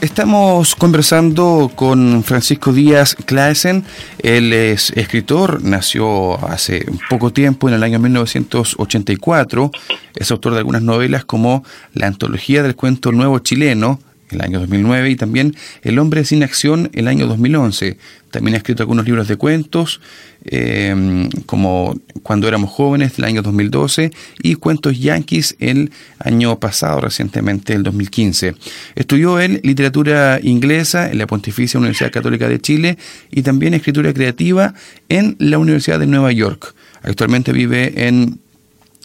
Estamos conversando con Francisco Díaz Claesen. Él es escritor, nació hace poco tiempo, en el año 1984. Es autor de algunas novelas como La Antología del Cuento Nuevo Chileno, el año 2009, y también El hombre sin acción, el año 2011. También ha escrito algunos libros de cuentos, eh, como Cuando éramos jóvenes, del año 2012, y Cuentos Yankees el año pasado, recientemente, el 2015. Estudió en literatura inglesa en la Pontificia Universidad Católica de Chile y también escritura creativa en la Universidad de Nueva York. Actualmente vive en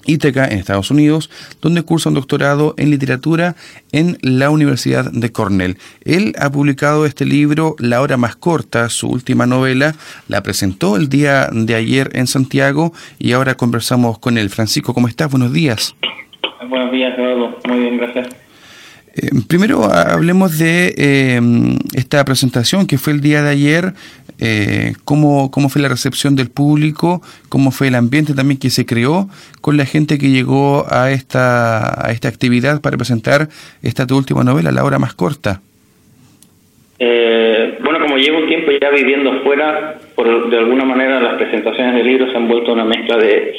Ítaca, en Estados Unidos, donde cursa un doctorado en literatura en la Universidad de Cornell. Él ha publicado este libro, La hora más corta, su última novela, la presentó el día de ayer en Santiago y ahora conversamos con él. Francisco, ¿cómo estás? Buenos días. Buenos días, Eduardo. Muy bien, gracias. Eh, primero hablemos de eh, esta presentación que fue el día de ayer, eh, cómo, cómo fue la recepción del público, cómo fue el ambiente también que se creó con la gente que llegó a esta, a esta actividad para presentar esta tu última novela, La hora más corta. bueno, como llevo un tiempo ya viviendo afuera, por, de alguna manera las presentaciones del libro se han vuelto una mezcla de,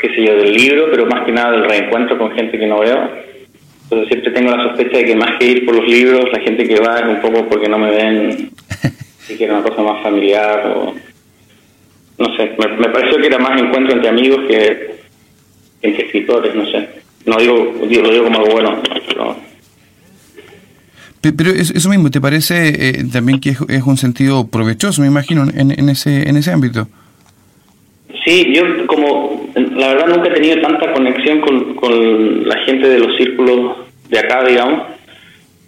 qué sé yo, del libro, pero más que nada del reencuentro con gente que no veo entonces siempre tengo la sospecha de que más que ir por los libros, la gente que va es un poco porque no me ven y quiere una cosa más familiar o no sé, me, pareció que era más encuentro entre amigos que entre escritores, no sé. No digo, lo digo como algo bueno, pero... eso mismo, ¿te parece eh, también que es, un sentido provechoso, me imagino, en, en, ese, en ese ámbito? Sí, yo como la verdad nunca he tenido tanta conexión con, con la gente de los círculos de acá, digamos,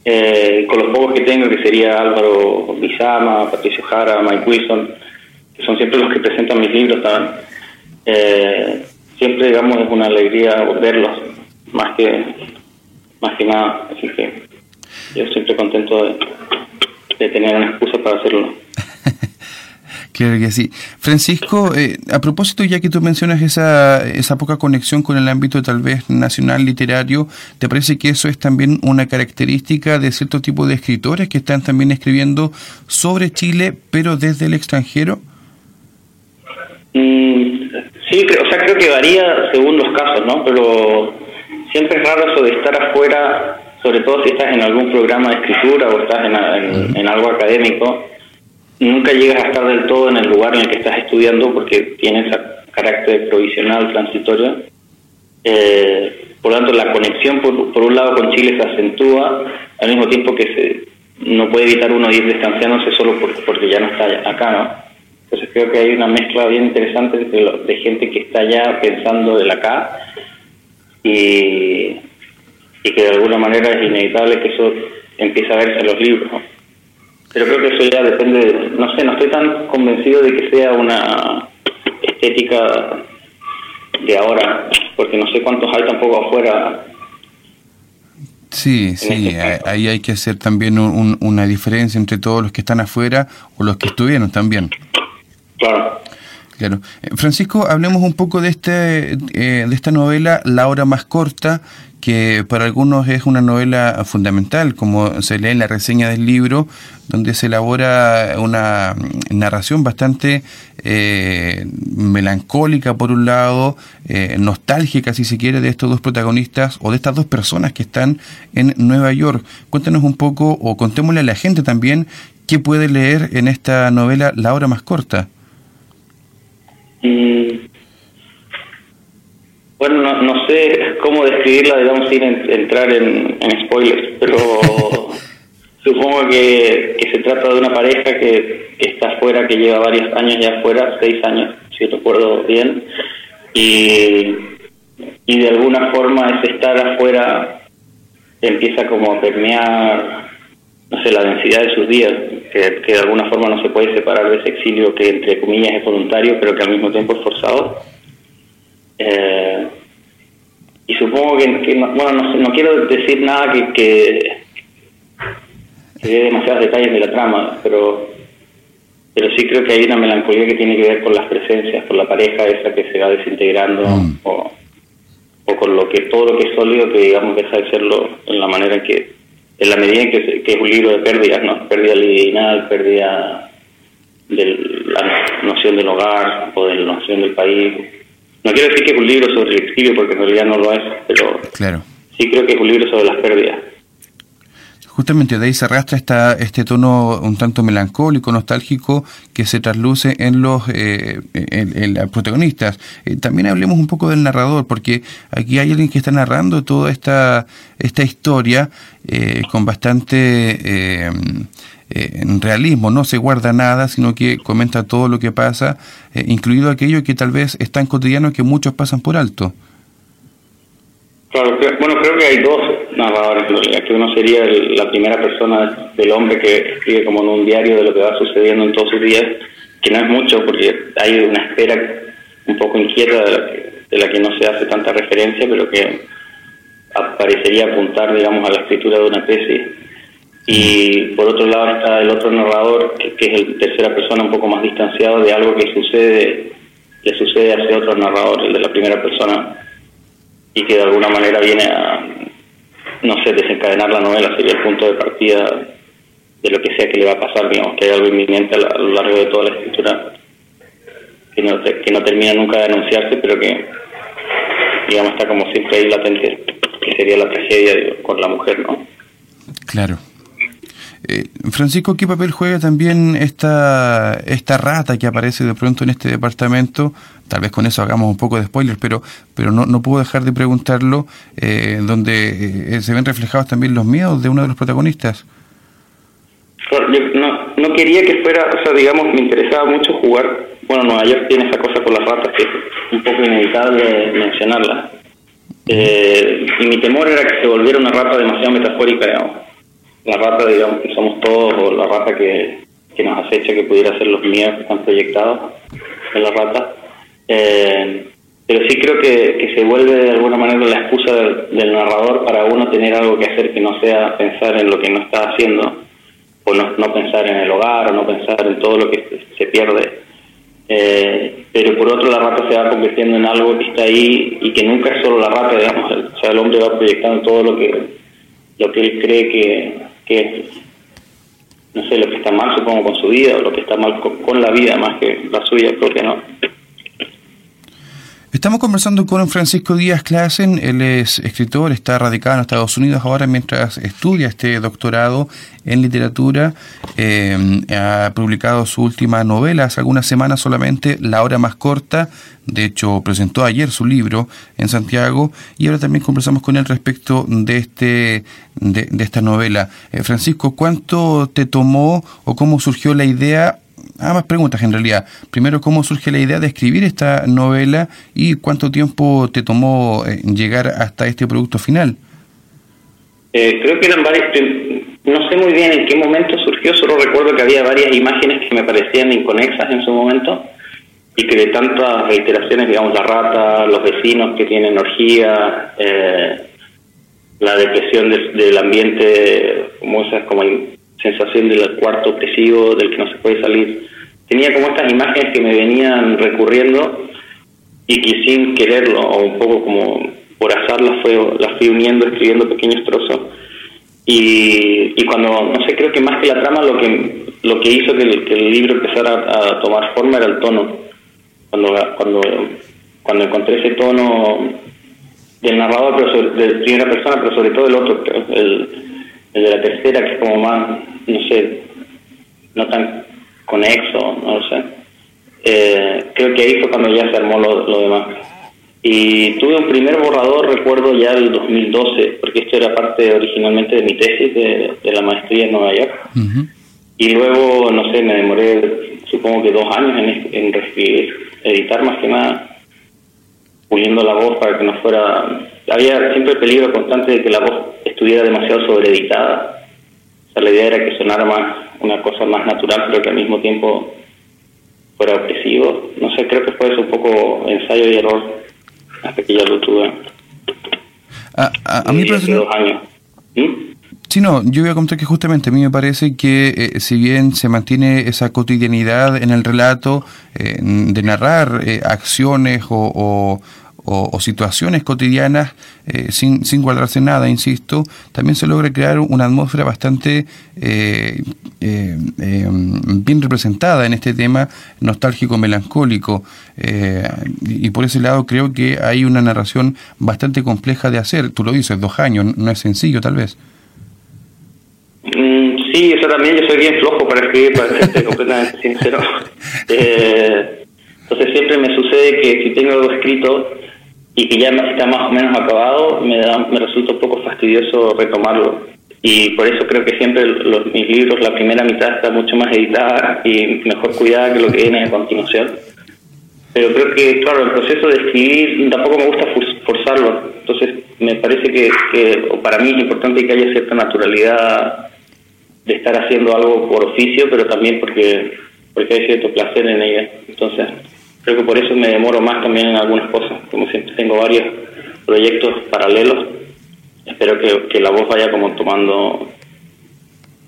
eh, con los pocos que tengo, que sería Álvaro Bizama, Patricio Jara, Mike Wilson, que son siempre los que presentan mis libros también. Eh, siempre, digamos, es una alegría verlos, más que, más que nada. Así que yo siempre contento de, de tener una excusa para hacerlo. Claro que sí. Francisco, eh, a propósito, ya que tú mencionas esa, esa poca conexión con el ámbito tal vez nacional literario, ¿te parece que eso es también una característica de cierto tipo de escritores que están también escribiendo sobre Chile, pero desde el extranjero? Mm, sí, o sea, creo que varía según los casos, ¿no? Pero siempre es raro eso de estar afuera, sobre todo si estás en algún programa de escritura o estás en, en algo académico nunca llegas a estar del todo en el lugar en el que estás estudiando porque tiene ese carácter provisional, transitorio. Eh, por lo tanto, la conexión, por, un lado, con Chile se acentúa, al mismo tiempo que se, no puede evitar uno ir distanciándose solo porque ya no está acá, ¿no? Entonces creo que hay una mezcla bien interesante de, gente que está ya pensando del acá y, y que de alguna manera es inevitable que eso empiece a verse en los libros. Pero creo que eso ya depende, no sé, no estoy tan convencido de que sea una estética de ahora, porque no sé cuántos hay tampoco afuera. Sí, sí, este ahí hay que hacer también una diferencia entre todos los que están afuera o los que estuvieron también. Claro. Claro. Eh, Francisco, hablemos un poco de, este, eh, de esta novela, La hora más corta, que para algunos es una novela fundamental, como se lee en la reseña del libro, donde se elabora una narración bastante eh, melancólica por un lado, eh, nostálgica si se quiere, de estos dos protagonistas o de estas dos personas que están en Nueva York. Cuéntanos un poco o contémosle a la gente también qué puede leer en esta novela La hora más corta. Mm, bueno, no, sé cómo describirla, digamos, sin entrar en, spoilers, pero supongo que, se trata de una pareja que, está afuera, que lleva varios años ya afuera, seis años, si recuerdo bien, y, y de alguna forma ese estar afuera empieza como a permear, no sé, la densidad de sus días, que, que de alguna forma no se puede separar de ese exilio que entre comillas es voluntario, pero que al mismo tiempo es forzado. Eh, y supongo que, no, bueno, no, quiero decir nada que, que, dé demasiados detalles de la trama, pero pero sí creo que hay una melancolía que tiene que ver con las presencias, con la pareja esa que se va desintegrando mm. o, o, con lo que todo lo que es sólido que digamos deja de serlo en la manera en que en la medida en que, que es un libro de pérdidas, ¿no? Pérdida lineal, pérdida de la noción del hogar o de la noción del país. No quiero decir que es un libro sobre el exilio porque en realidad no lo es, pero claro. sí creo que es un libro sobre las pérdidas. Justamente de ahí se arrastra esta, este tono un tanto melancólico, nostálgico, que se trasluce en los eh, en, protagonistas. Eh, también hablemos un poco del narrador, porque aquí hay alguien que está narrando toda esta, esta historia eh, con bastante realismo, no se guarda nada, sino que comenta todo lo que pasa, incluido aquello que tal vez es tan cotidiano que muchos pasan por alto. Claro, bueno, creo que hay dos narradores que uno sería la primera persona del hombre que escribe como en un diario de lo que va sucediendo en todos sus días, que no es mucho porque hay una espera un poco inquieta de la que, no se hace tanta referencia, pero que parecería apuntar, digamos, a la escritura de una tesis. Y por otro lado está el otro narrador, que, que es el tercera persona un poco más distanciado de algo que sucede, le sucede a ese otro narrador, el de la primera persona y que de alguna manera viene a, no sé, desencadenar la novela, sería el punto de partida de lo que sea que le va a pasar, digamos, que hay algo inminente a, lo largo de toda la escritura que no, que no termina nunca de anunciarse, pero que, digamos, está como siempre ahí latente, que sería la tragedia con la mujer, ¿no? Claro. Eh, Francisco, ¿qué papel juega también esta, esta rata que aparece de pronto en este departamento? Tal vez con eso hagamos un poco de spoiler, pero, pero no, no puedo dejar de preguntarlo, eh, donde eh, se ven reflejados también los miedos de uno de los protagonistas. no, no quería que fuera, o sea, digamos, me interesaba mucho jugar. Bueno, Nueva York tiene esa cosa con las ratas que es un poco inevitable mencionarla. y mi temor era que se volviera una rata demasiado metafórica, la rata, digamos, que somos todos, o la rata que, que nos acecha, que pudiera ser los miedos que están proyectados en la rata. Eh, pero sí creo que, que, se vuelve de alguna manera la excusa del, narrador para uno tener algo que hacer que no sea pensar en lo que no está haciendo, o no, no pensar en el hogar, o no pensar en todo lo que se, pierde. Eh, pero por otro la rata se va convirtiendo en algo que está ahí y que nunca es solo la rata, digamos, o sea, el hombre va proyectando todo lo que lo que él cree que, que no sé, lo que está mal, supongo, con su vida, o lo que está mal con, la vida más que la suya propia, ¿no? Estamos conversando con Francisco Díaz Clasen, él es escritor, está radicado en Estados Unidos ahora mientras estudia este doctorado en literatura, eh, ha publicado su última novela hace algunas semanas solamente, La hora más corta, de hecho presentó ayer su libro en Santiago y ahora también conversamos con él respecto de, este, de, esta novela. Eh, Francisco, ¿cuánto te tomó o cómo surgió la idea ambas preguntas en realidad. Primero, ¿cómo surge la idea de escribir esta novela y cuánto tiempo te tomó eh, llegar hasta este producto final? Eh, creo que eran varias, no sé muy bien en qué momento surgió, solo recuerdo que había varias imágenes que me parecían inconexas en su momento y que de tantas reiteraciones, digamos, la rata, los vecinos que tienen energía, eh, la depresión del, ambiente, como esas como sensación del cuarto opresivo del que no se puede salir. Tenía como estas imágenes que me venían recurriendo y que sin quererlo, o un poco como por azar las, fue, las fui uniendo, escribiendo pequeños trozos. Y, y cuando, no sé, creo que más que la trama, lo que, lo que hizo que el, libro empezara a, tomar forma era el tono. Cuando, cuando, cuando encontré ese tono del narrador, pero de primera persona, pero sobre todo el otro, el de la tercera, que es como más, no sé, no tan conexo, no lo sé. Eh, creo que ahí fue cuando ya se armó lo, demás. Y tuve un primer borrador, recuerdo ya el 2012, porque esto era parte originalmente de mi tesis de, la maestría en Nueva York. Y luego, no sé, me demoré supongo que dos años en, en reescribir, editar más que nada, puliendo la voz para que no fuera... Había siempre el peligro constante de que la voz estuviera demasiado sobreeditada. O sea, la idea era que sonara más una cosa más natural, pero que al mismo tiempo fuera opresivo. No sé, creo que fue eso un poco ensayo y error hasta que ya lo tuve. A, mí personalmente... dos años. ¿Mm? Sí, no, yo voy a contar que justamente a mí me parece que eh, si bien se mantiene esa cotidianidad en el relato eh, de narrar eh, acciones o, o, situaciones cotidianas eh, sin, sin guardarse nada, insisto, también se logra crear una atmósfera bastante eh, eh, bien representada en este tema nostálgico melancólico y por ese lado creo que hay una narración bastante compleja de hacer. Tú lo dices, dos años, no es sencillo tal vez. Mm, sí, eso también, yo soy bien flojo para escribir, para ser completamente sincero. entonces siempre me sucede que si tengo algo escrito, y que ya está más o menos acabado, me, da, me resulta un poco fastidioso retomarlo. Y por eso creo que siempre los, mis libros, la primera mitad está mucho más editada y mejor cuidada que lo que viene a continuación. Pero creo que, claro, el proceso de escribir tampoco me gusta forzarlo. Entonces, me parece que, que para mí es importante que haya cierta naturalidad de estar haciendo algo por oficio, pero también porque, porque hay cierto placer en ella. Entonces, Creo que por eso me demoro más también en algunas cosas, como siempre tengo varios proyectos paralelos, espero que, la voz vaya como tomando,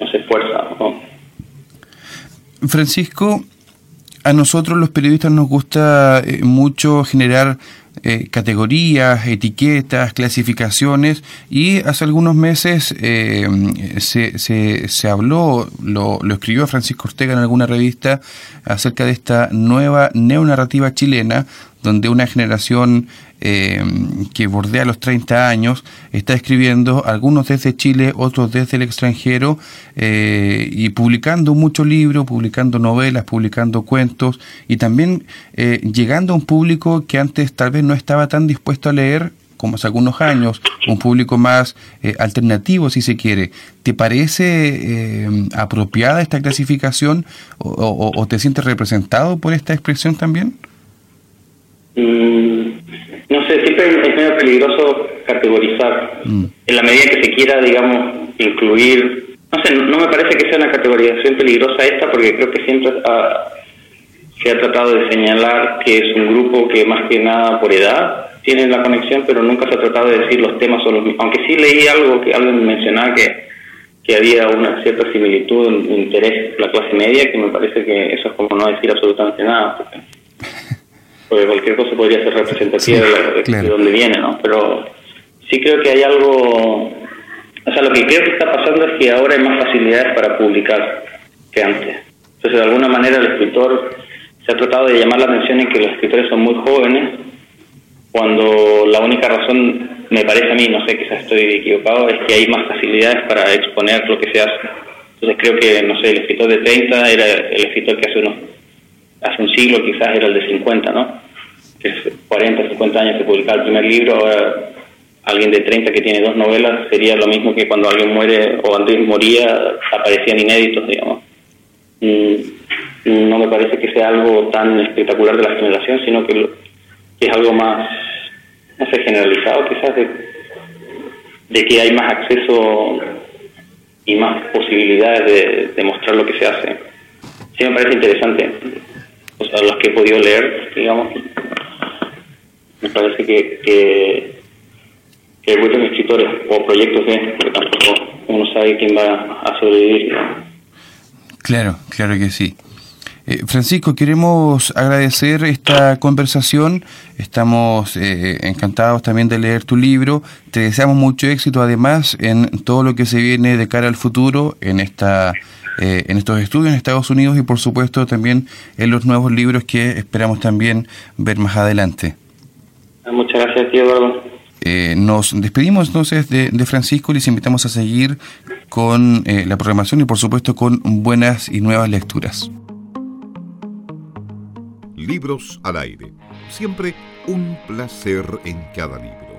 no sé, fuerza. Francisco, a nosotros los periodistas nos gusta eh, mucho generar eh, categorías, etiquetas, clasificaciones y hace algunos meses eh, se, se, se, habló, lo, lo, escribió Francisco Ortega en alguna revista acerca de esta nueva neonarrativa chilena donde una generación eh, que bordea los 30 años está escribiendo, algunos desde Chile, otros desde el extranjero, eh, y publicando muchos libros, publicando novelas, publicando cuentos, y también eh, llegando a un público que antes tal vez no estaba tan dispuesto a leer como hace algunos años, un público más alternativo, si se quiere. ¿Te parece apropiada esta clasificación o, te sientes representado por esta expresión también? Mm, no sé, siempre es medio peligroso categorizar. Mm. En la medida que se quiera, digamos, incluir. No sé, no me parece que sea una categorización peligrosa esta, porque creo que siempre se ha tratado de señalar que es un grupo que más que nada por edad tiene la conexión, pero nunca se ha tratado de decir los temas son los mismos. Aunque sí leí algo que alguien mencionaba que, que había una cierta similitud en interés la clase media, que me parece que eso es como no decir absolutamente nada. Porque porque cualquier cosa podría ser representativa de, donde viene, ¿no? Pero sí creo que hay algo, o sea, lo que creo que está pasando es que ahora hay más facilidades para publicar que antes. Entonces, de alguna manera, el escritor se ha tratado de llamar la atención en que los escritores son muy jóvenes, cuando la única razón, me parece a mí, no sé, quizás estoy equivocado, es que hay más facilidades para exponer lo que se hace. Entonces creo que, no sé, el escritor de 30 era el escritor que hace unos hace un siglo quizás era el de 50, ¿no? Que es 40, 50 años de publicar el primer libro, ahora alguien de 30 que tiene dos novelas sería lo mismo que cuando alguien muere o antes moría aparecían inéditos, digamos. no me parece que sea algo tan espectacular de la generación, sino que, es algo más, no sé, generalizado quizás de, de que hay más acceso y más posibilidades de, de mostrar lo que se hace. Sí me parece interesante o sea, los que he podido leer, digamos, me parece que, que, que muchos escritores o proyectos bien, porque tampoco uno sabe quién va a sobrevivir. Claro, claro que sí. Eh, Francisco, queremos agradecer esta conversación. Estamos eh, encantados también de leer tu libro. Te deseamos mucho éxito además en todo lo que se viene de cara al futuro en esta eh, en estos estudios en Estados Unidos y por supuesto también en los nuevos libros que esperamos también ver más adelante. Muchas gracias, tío Eduardo. Eh, nos despedimos entonces de, Francisco y les invitamos a seguir con eh, la programación y por supuesto con buenas y nuevas lecturas. Libros al aire. Siempre un placer en cada libro.